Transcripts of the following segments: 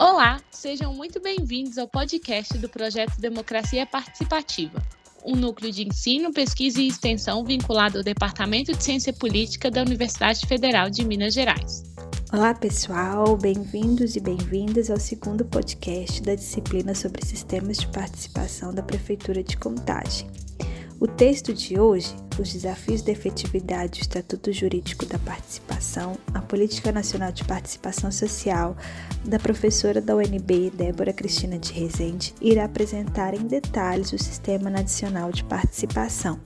Olá, sejam muito bem-vindos ao podcast do projeto Democracia Participativa, um núcleo de ensino, pesquisa e extensão vinculado ao Departamento de Ciência Política da Universidade Federal de Minas Gerais. Olá, pessoal, bem-vindos e bem-vindas ao segundo podcast da disciplina sobre sistemas de participação da Prefeitura de Contagem. O texto de hoje, Os Desafios da Efetividade do Estatuto Jurídico da Participação, a Política Nacional de Participação Social, da professora da UNB, Débora Cristina de Rezende, irá apresentar em detalhes o Sistema Nacional de Participação.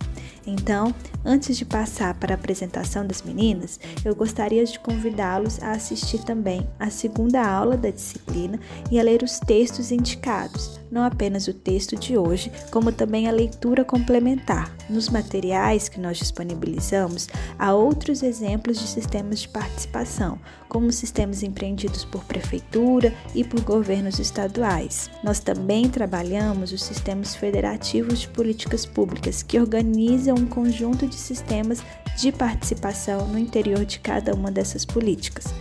Então, antes de passar para a apresentação das meninas, eu gostaria de convidá-los a assistir também a segunda aula da disciplina e a ler os textos indicados, não apenas o texto de hoje, como também a leitura complementar. Nos materiais que nós disponibilizamos, há outros exemplos de sistemas de participação, como sistemas empreendidos por prefeitura e por governos estaduais. Nós também trabalhamos os sistemas federativos de políticas públicas, que organizam um conjunto de sistemas de participação no interior de cada uma dessas políticas.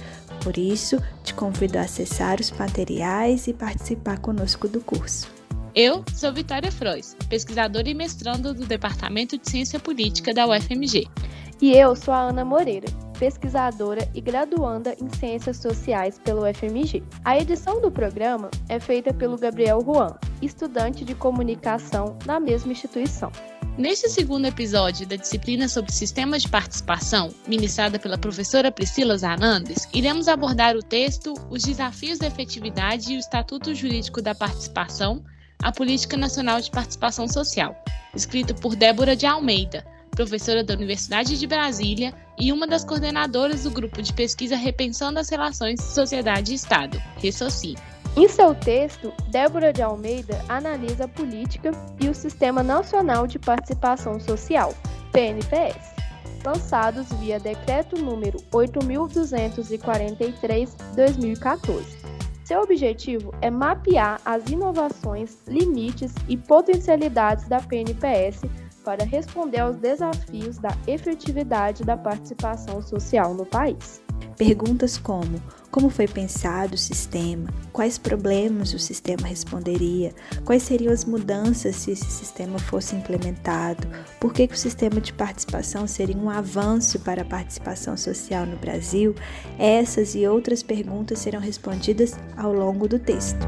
Por isso, te convido a acessar os materiais e participar conosco do curso. Eu sou Vitória Frois, pesquisadora e mestranda do Departamento de Ciência Política da UFMG. E eu sou a Ana Moreira, pesquisadora e graduanda em Ciências Sociais pelo UFMG. A edição do programa é feita pelo Gabriel Juan, estudante de comunicação na mesma instituição. Neste segundo episódio da disciplina sobre sistemas de participação, ministrada pela professora Priscila Zanandes, iremos abordar o texto Os Desafios da Efetividade e o Estatuto Jurídico da Participação, a Política Nacional de Participação Social, escrito por Débora de Almeida, professora da Universidade de Brasília e uma das coordenadoras do grupo de pesquisa Repensando as Relações Sociedade e Estado, RESOCI. Em seu texto, Débora de Almeida analisa a política e o Sistema Nacional de Participação Social, PNPS, lançados via Decreto número 8243/2014. Seu objetivo é mapear as inovações, limites e potencialidades da PNPS para responder aos desafios da efetividade da participação social no país. Perguntas como: como foi pensado o sistema? Quais problemas o sistema responderia? Quais seriam as mudanças se esse sistema fosse implementado? Por que, que o sistema de participação seria um avanço para a participação social no Brasil? Essas e outras perguntas serão respondidas ao longo do texto.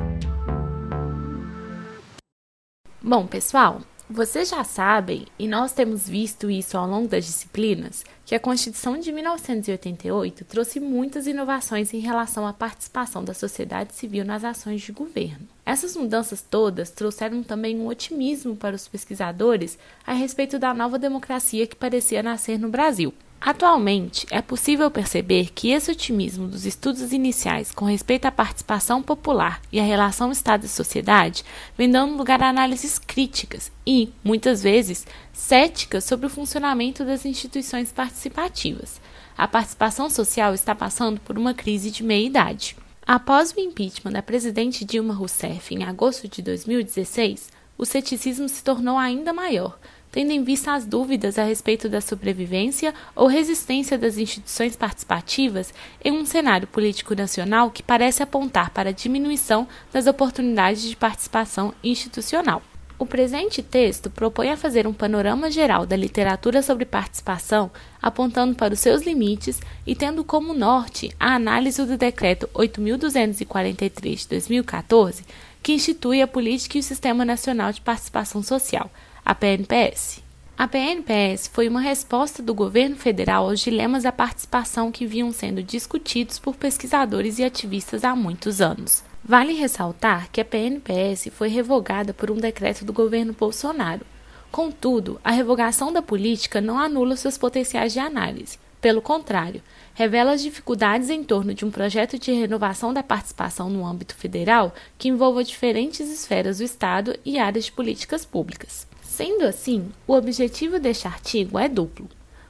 Bom, pessoal, vocês já sabem, e nós temos visto isso ao longo das disciplinas, que a Constituição de 1988 trouxe muitas inovações em relação à participação da sociedade civil nas ações de governo. Essas mudanças todas trouxeram também um otimismo para os pesquisadores a respeito da nova democracia que parecia nascer no Brasil. Atualmente, é possível perceber que esse otimismo dos estudos iniciais com respeito à participação popular e à relação Estado e sociedade vem dando lugar a análises críticas e, muitas vezes, céticas sobre o funcionamento das instituições participativas. A participação social está passando por uma crise de meia-idade. Após o impeachment da presidente Dilma Rousseff em agosto de 2016, o ceticismo se tornou ainda maior, tendo em vista as dúvidas a respeito da sobrevivência ou resistência das instituições participativas em um cenário político nacional que parece apontar para a diminuição das oportunidades de participação institucional. O presente texto propõe a fazer um panorama geral da literatura sobre participação, apontando para os seus limites e tendo como norte a análise do Decreto 8.243 de 2014, que institui a Política e o Sistema Nacional de Participação Social, a PNPS. A PNPS foi uma resposta do governo federal aos dilemas da participação que vinham sendo discutidos por pesquisadores e ativistas há muitos anos. Vale ressaltar que a PNPS foi revogada por um decreto do governo Bolsonaro. Contudo, a revogação da política não anula seus potenciais de análise. Pelo contrário, revela as dificuldades em torno de um projeto de renovação da participação no âmbito federal que envolva diferentes esferas do Estado e áreas de políticas públicas. Sendo assim, o objetivo deste artigo é duplo.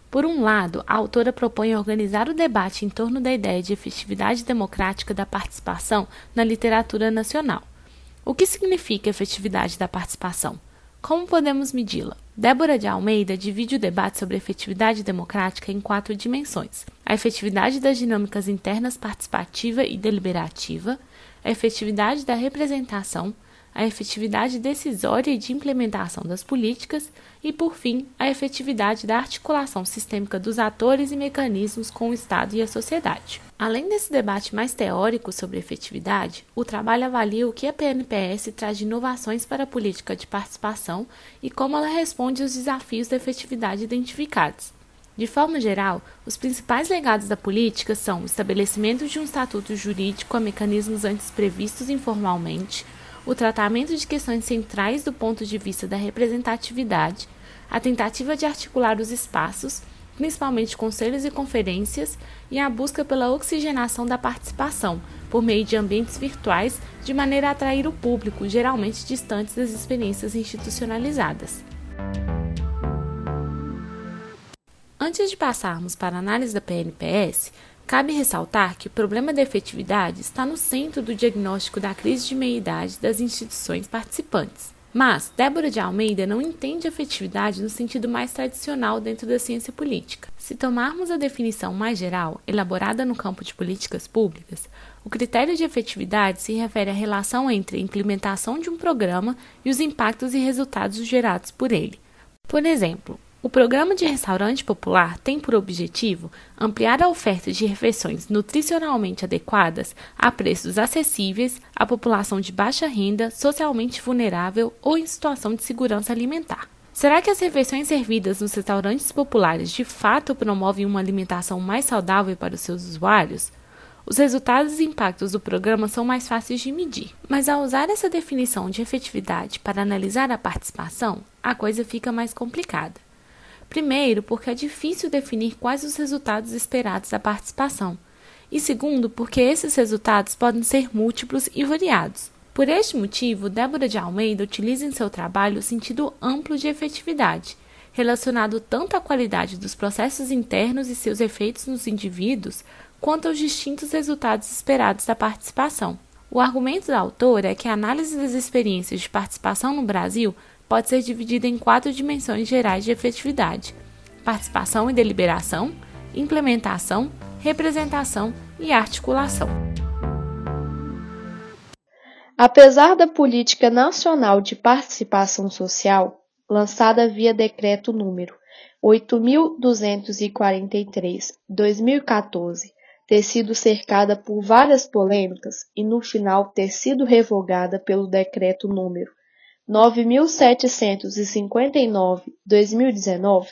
Por um lado, a autora propõe organizar o debate em torno da ideia de efetividade democrática da participação na literatura nacional. O que significa efetividade da participação? Como podemos medi-la? Débora de Almeida divide o debate sobre efetividade democrática em quatro dimensões: a efetividade das dinâmicas internas participativa e deliberativa, a efetividade da representação, a efetividade decisória e de implementação das políticas e, por fim, a efetividade da articulação sistêmica dos atores e mecanismos com o Estado e a sociedade. Além desse debate mais teórico sobre efetividade, o trabalho avalia o que a PNPS traz de inovações para a política de participação e como ela responde aos desafios da efetividade identificados. De forma geral, os principais legados da política são o estabelecimento de um estatuto jurídico a mecanismos antes previstos informalmente, o tratamento de questões centrais do ponto de vista da representatividade, a tentativa de articular os espaços, principalmente conselhos e conferências, e a busca pela oxigenação da participação, por meio de ambientes virtuais, de maneira a atrair o público, geralmente distantes das experiências institucionalizadas. Antes de passarmos para a análise da PNPS, Cabe ressaltar que o problema da efetividade está no centro do diagnóstico da crise de meia-idade das instituições participantes. Mas Débora de Almeida não entende a efetividade no sentido mais tradicional dentro da ciência política. Se tomarmos a definição mais geral, elaborada no campo de políticas públicas, o critério de efetividade se refere à relação entre a implementação de um programa e os impactos e resultados gerados por ele. Por exemplo, o programa de restaurante popular tem por objetivo ampliar a oferta de refeições nutricionalmente adequadas a preços acessíveis à população de baixa renda, socialmente vulnerável ou em situação de segurança alimentar. Será que as refeições servidas nos restaurantes populares de fato promovem uma alimentação mais saudável para os seus usuários? Os resultados e impactos do programa são mais fáceis de medir, mas ao usar essa definição de efetividade para analisar a participação, a coisa fica mais complicada. Primeiro, porque é difícil definir quais os resultados esperados da participação, e segundo, porque esses resultados podem ser múltiplos e variados. Por este motivo, Débora de Almeida utiliza em seu trabalho o sentido amplo de efetividade, relacionado tanto à qualidade dos processos internos e seus efeitos nos indivíduos, quanto aos distintos resultados esperados da participação. O argumento da autora é que a análise das experiências de participação no Brasil pode ser dividida em quatro dimensões gerais de efetividade: participação e deliberação, implementação, representação e articulação. Apesar da Política Nacional de Participação Social, lançada via decreto número 8.243/2014, ter sido cercada por várias polêmicas e no final ter sido revogada pelo decreto número 9.759/2019,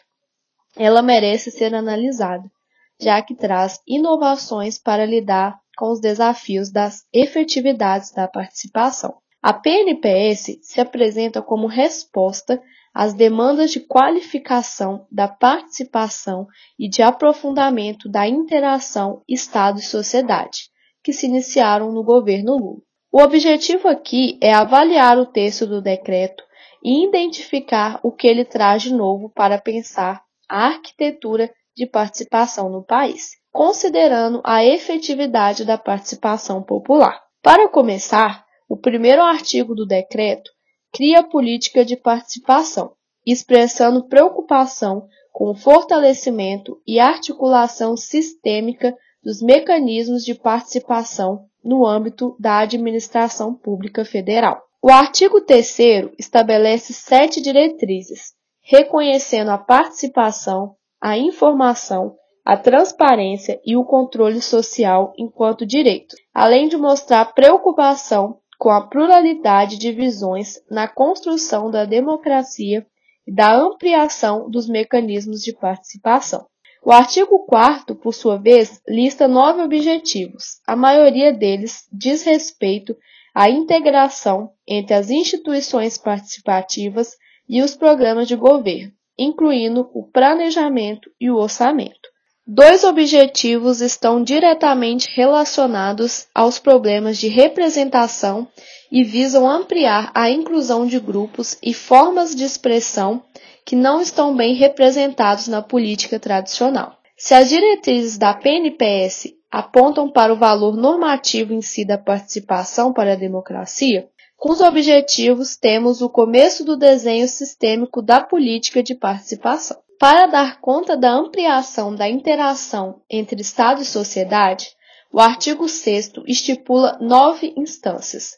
ela merece ser analisada, já que traz inovações para lidar com os desafios das efetividades da participação. A PNPS se apresenta como resposta às demandas de qualificação da participação e de aprofundamento da interação Estado e sociedade, que se iniciaram no governo Lula. O objetivo aqui é avaliar o texto do decreto e identificar o que ele traz de novo para pensar a arquitetura de participação no país, considerando a efetividade da participação popular. Para começar, o primeiro artigo do decreto cria a política de participação, expressando preocupação com o fortalecimento e articulação sistêmica dos mecanismos de participação no âmbito da administração pública federal. O artigo 3 estabelece sete diretrizes, reconhecendo a participação, a informação, a transparência e o controle social enquanto direito, além de mostrar preocupação com a pluralidade de visões na construção da democracia e da ampliação dos mecanismos de participação. O artigo 4 por sua vez, lista nove objetivos. A maioria deles diz respeito à integração entre as instituições participativas e os programas de governo, incluindo o planejamento e o orçamento. Dois objetivos estão diretamente relacionados aos problemas de representação e visam ampliar a inclusão de grupos e formas de expressão que não estão bem representados na política tradicional. Se as diretrizes da PNPS apontam para o valor normativo em si da participação para a democracia, com os objetivos temos o começo do desenho sistêmico da política de participação. Para dar conta da ampliação da interação entre Estado e sociedade, o artigo 6 estipula nove instâncias.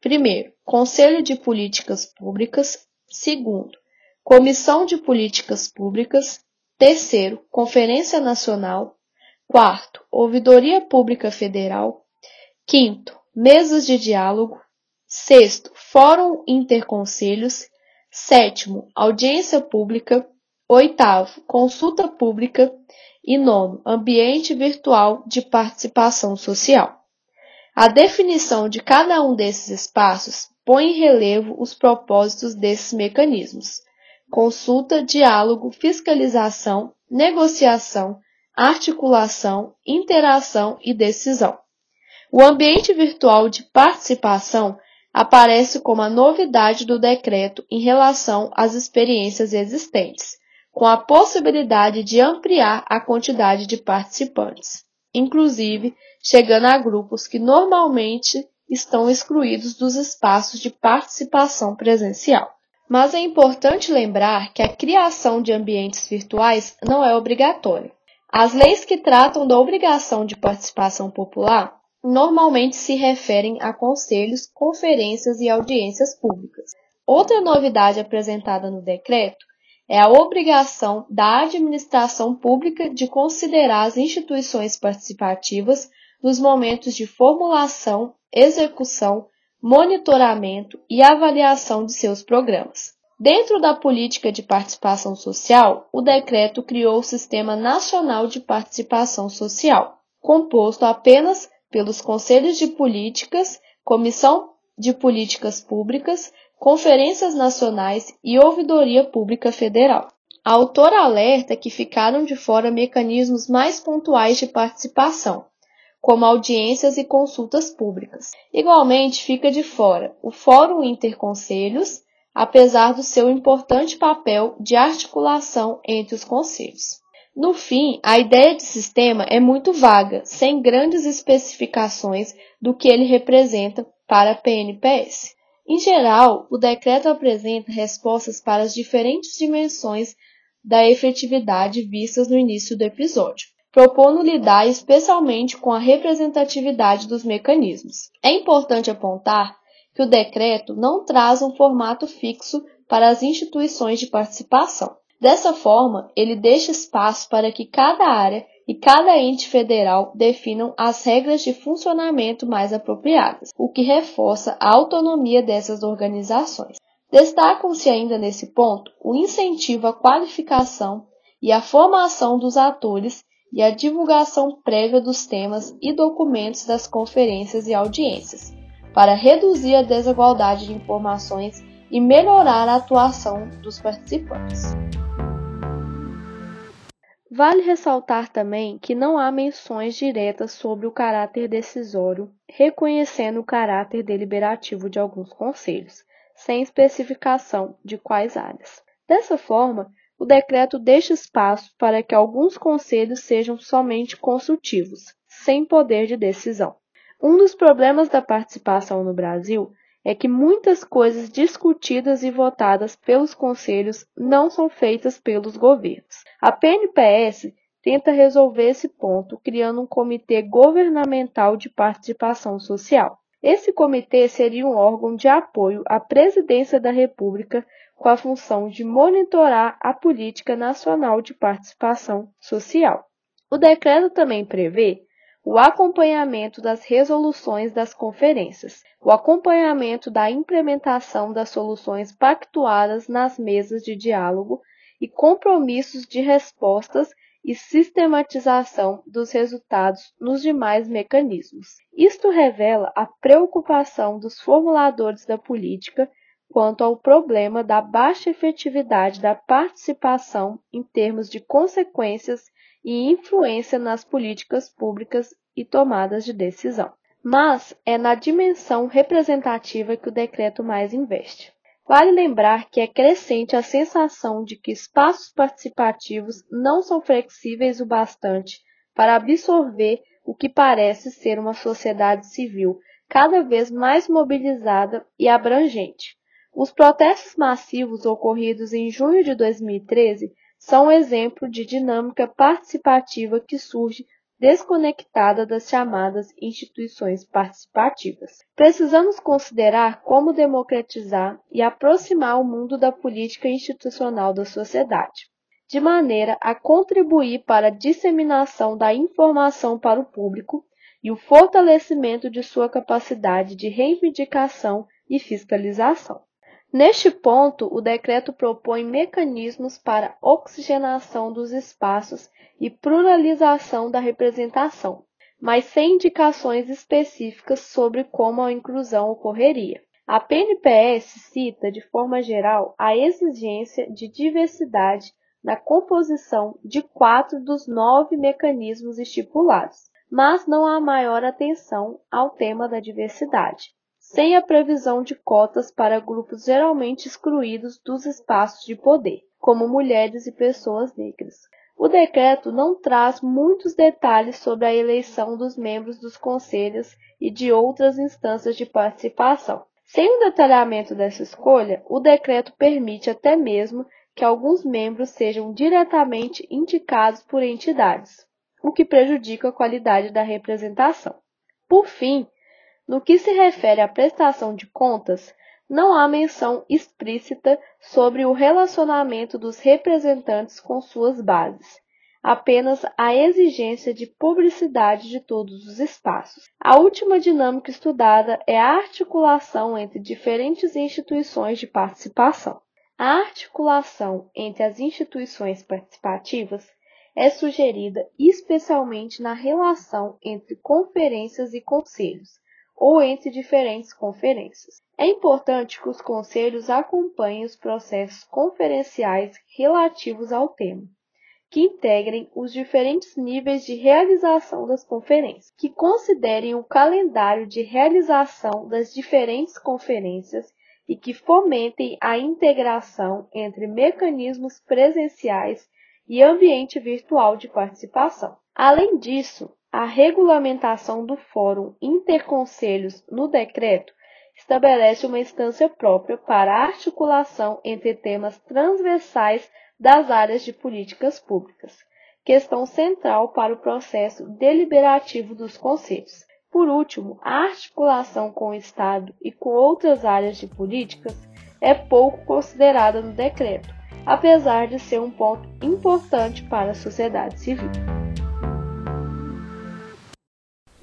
Primeiro, Conselho de Políticas Públicas. Segundo, Comissão de Políticas Públicas. Terceiro, Conferência Nacional. Quarto, Ouvidoria Pública Federal. Quinto, Mesas de Diálogo. Sexto, Fórum Interconselhos. Sétimo, Audiência Pública. Oitavo, Consulta Pública. E nono, Ambiente Virtual de Participação Social. A definição de cada um desses espaços põe em relevo os propósitos desses mecanismos: consulta, diálogo, fiscalização, negociação, articulação, interação e decisão. O ambiente virtual de participação aparece como a novidade do decreto em relação às experiências existentes, com a possibilidade de ampliar a quantidade de participantes, inclusive chegando a grupos que normalmente estão excluídos dos espaços de participação presencial. Mas é importante lembrar que a criação de ambientes virtuais não é obrigatória. As leis que tratam da obrigação de participação popular normalmente se referem a conselhos, conferências e audiências públicas. Outra novidade apresentada no decreto é a obrigação da administração pública de considerar as instituições participativas nos momentos de formulação, execução, monitoramento e avaliação de seus programas. Dentro da política de participação social, o decreto criou o Sistema Nacional de Participação Social, composto apenas pelos Conselhos de Políticas, Comissão de Políticas Públicas, Conferências Nacionais e Ouvidoria Pública Federal. A autora alerta que ficaram de fora mecanismos mais pontuais de participação, como audiências e consultas públicas. Igualmente, fica de fora o Fórum Interconselhos, apesar do seu importante papel de articulação entre os conselhos. No fim, a ideia de sistema é muito vaga, sem grandes especificações do que ele representa para a PNPS. Em geral, o decreto apresenta respostas para as diferentes dimensões da efetividade vistas no início do episódio propondo lidar especialmente com a representatividade dos mecanismos. É importante apontar que o decreto não traz um formato fixo para as instituições de participação. Dessa forma, ele deixa espaço para que cada área e cada ente federal definam as regras de funcionamento mais apropriadas, o que reforça a autonomia dessas organizações. Destacam-se ainda nesse ponto o incentivo à qualificação e à formação dos atores e a divulgação prévia dos temas e documentos das conferências e audiências, para reduzir a desigualdade de informações e melhorar a atuação dos participantes. Vale ressaltar também que não há menções diretas sobre o caráter decisório, reconhecendo o caráter deliberativo de alguns conselhos, sem especificação de quais áreas. Dessa forma, o decreto deixa espaço para que alguns conselhos sejam somente consultivos, sem poder de decisão. Um dos problemas da participação no Brasil é que muitas coisas discutidas e votadas pelos conselhos não são feitas pelos governos. A PNPS tenta resolver esse ponto criando um comitê governamental de participação social. Esse comitê seria um órgão de apoio à Presidência da República com a função de monitorar a política nacional de participação social. O decreto também prevê o acompanhamento das resoluções das conferências, o acompanhamento da implementação das soluções pactuadas nas mesas de diálogo e compromissos de respostas e sistematização dos resultados nos demais mecanismos. Isto revela a preocupação dos formuladores da política quanto ao problema da baixa efetividade da participação em termos de consequências e influência nas políticas públicas e tomadas de decisão. Mas é na dimensão representativa que o decreto mais investe. Vale lembrar que é crescente a sensação de que espaços participativos não são flexíveis o bastante para absorver o que parece ser uma sociedade civil cada vez mais mobilizada e abrangente. Os protestos massivos ocorridos em junho de 2013 são exemplo de dinâmica participativa que surge desconectada das chamadas instituições participativas. Precisamos considerar como democratizar e aproximar o mundo da política institucional da sociedade, de maneira a contribuir para a disseminação da informação para o público e o fortalecimento de sua capacidade de reivindicação e fiscalização. Neste ponto, o decreto propõe mecanismos para oxigenação dos espaços e pluralização da representação, mas sem indicações específicas sobre como a inclusão ocorreria. A PNPS cita, de forma geral, a exigência de diversidade na composição de quatro dos nove mecanismos estipulados, mas não há maior atenção ao tema da diversidade sem a previsão de cotas para grupos geralmente excluídos dos espaços de poder, como mulheres e pessoas negras. O decreto não traz muitos detalhes sobre a eleição dos membros dos conselhos e de outras instâncias de participação. Sem o detalhamento dessa escolha, o decreto permite até mesmo que alguns membros sejam diretamente indicados por entidades, o que prejudica a qualidade da representação. Por fim, no que se refere à prestação de contas, não há menção explícita sobre o relacionamento dos representantes com suas bases, apenas a exigência de publicidade de todos os espaços. A última dinâmica estudada é a articulação entre diferentes instituições de participação. A articulação entre as instituições participativas é sugerida especialmente na relação entre conferências e conselhos, ou entre diferentes conferências. É importante que os conselhos acompanhem os processos conferenciais relativos ao tema, que integrem os diferentes níveis de realização das conferências, que considerem o calendário de realização das diferentes conferências e que fomentem a integração entre mecanismos presenciais e ambiente virtual de participação. Além disso, a regulamentação do Fórum Interconselhos no decreto estabelece uma instância própria para a articulação entre temas transversais das áreas de políticas públicas, questão central para o processo deliberativo dos conselhos. Por último, a articulação com o Estado e com outras áreas de políticas é pouco considerada no decreto, apesar de ser um ponto importante para a sociedade civil.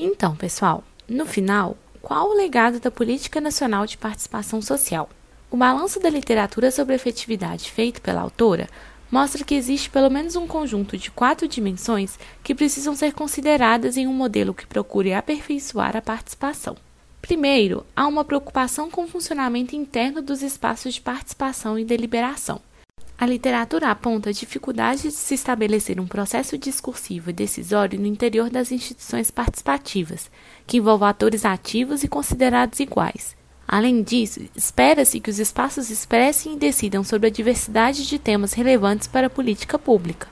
Então, pessoal, no final, qual o legado da Política Nacional de Participação Social? O balanço da literatura sobre efetividade feito pela autora mostra que existe pelo menos um conjunto de quatro dimensões que precisam ser consideradas em um modelo que procure aperfeiçoar a participação. Primeiro, há uma preocupação com o funcionamento interno dos espaços de participação e deliberação. A literatura aponta a dificuldade de se estabelecer um processo discursivo e decisório no interior das instituições participativas, que envolva atores ativos e considerados iguais. Além disso, espera-se que os espaços expressem e decidam sobre a diversidade de temas relevantes para a política pública.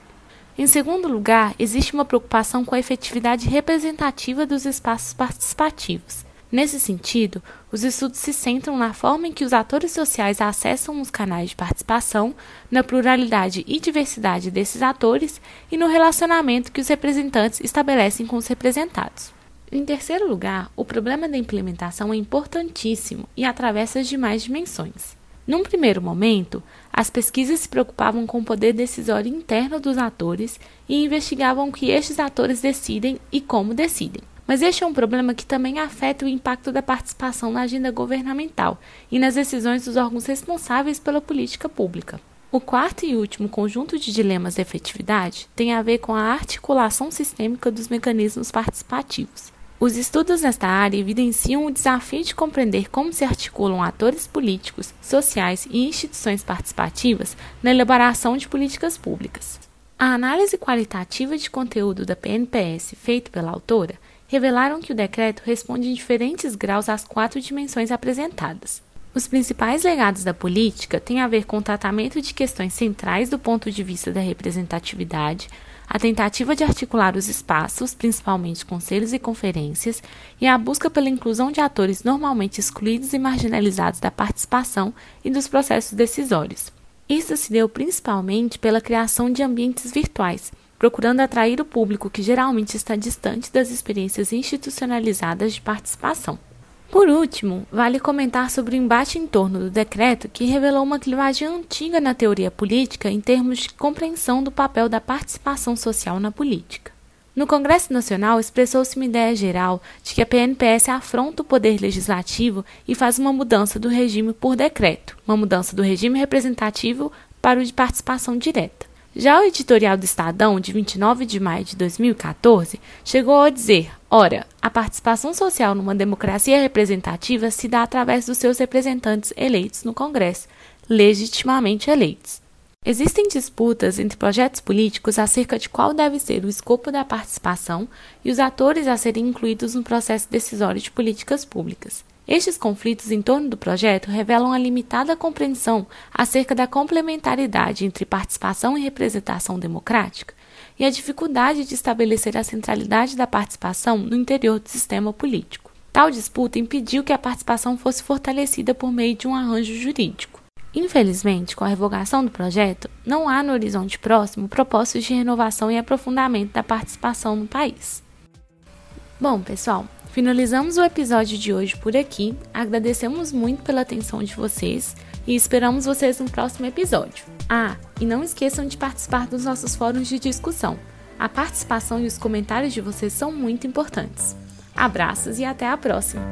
Em segundo lugar, existe uma preocupação com a efetividade representativa dos espaços participativos. Nesse sentido, os estudos se centram na forma em que os atores sociais acessam os canais de participação, na pluralidade e diversidade desses atores e no relacionamento que os representantes estabelecem com os representados. Em terceiro lugar, o problema da implementação é importantíssimo e atravessa as demais dimensões. Num primeiro momento, as pesquisas se preocupavam com o poder decisório interno dos atores e investigavam o que estes atores decidem e como decidem. Mas este é um problema que também afeta o impacto da participação na agenda governamental e nas decisões dos órgãos responsáveis pela política pública. O quarto e último conjunto de dilemas de efetividade tem a ver com a articulação sistêmica dos mecanismos participativos. Os estudos nesta área evidenciam o desafio de compreender como se articulam atores políticos, sociais e instituições participativas na elaboração de políticas públicas. A análise qualitativa de conteúdo da PNPS feita pela autora revelaram que o decreto responde em diferentes graus às quatro dimensões apresentadas. Os principais legados da política têm a ver com o tratamento de questões centrais do ponto de vista da representatividade, a tentativa de articular os espaços, principalmente conselhos e conferências, e a busca pela inclusão de atores normalmente excluídos e marginalizados da participação e dos processos decisórios. Isso se deu principalmente pela criação de ambientes virtuais, procurando atrair o público que geralmente está distante das experiências institucionalizadas de participação. Por último, vale comentar sobre o embate em torno do decreto que revelou uma clivagem antiga na teoria política em termos de compreensão do papel da participação social na política. No Congresso Nacional, expressou-se uma ideia geral de que a PNPS afronta o poder legislativo e faz uma mudança do regime por decreto, uma mudança do regime representativo para o de participação direta. Já o editorial do Estadão, de 29 de maio de 2014, chegou a dizer: ora, a participação social numa democracia representativa se dá através dos seus representantes eleitos no Congresso, legitimamente eleitos. Existem disputas entre projetos políticos acerca de qual deve ser o escopo da participação e os atores a serem incluídos no processo decisório de políticas públicas. Estes conflitos em torno do projeto revelam a limitada compreensão acerca da complementaridade entre participação e representação democrática e a dificuldade de estabelecer a centralidade da participação no interior do sistema político. Tal disputa impediu que a participação fosse fortalecida por meio de um arranjo jurídico. Infelizmente, com a revogação do projeto, não há no horizonte próximo propósitos de renovação e aprofundamento da participação no país. Bom, pessoal, finalizamos o episódio de hoje por aqui. Agradecemos muito pela atenção de vocês e esperamos vocês no próximo episódio. Ah, e não esqueçam de participar dos nossos fóruns de discussão. A participação e os comentários de vocês são muito importantes. Abraços e até a próxima!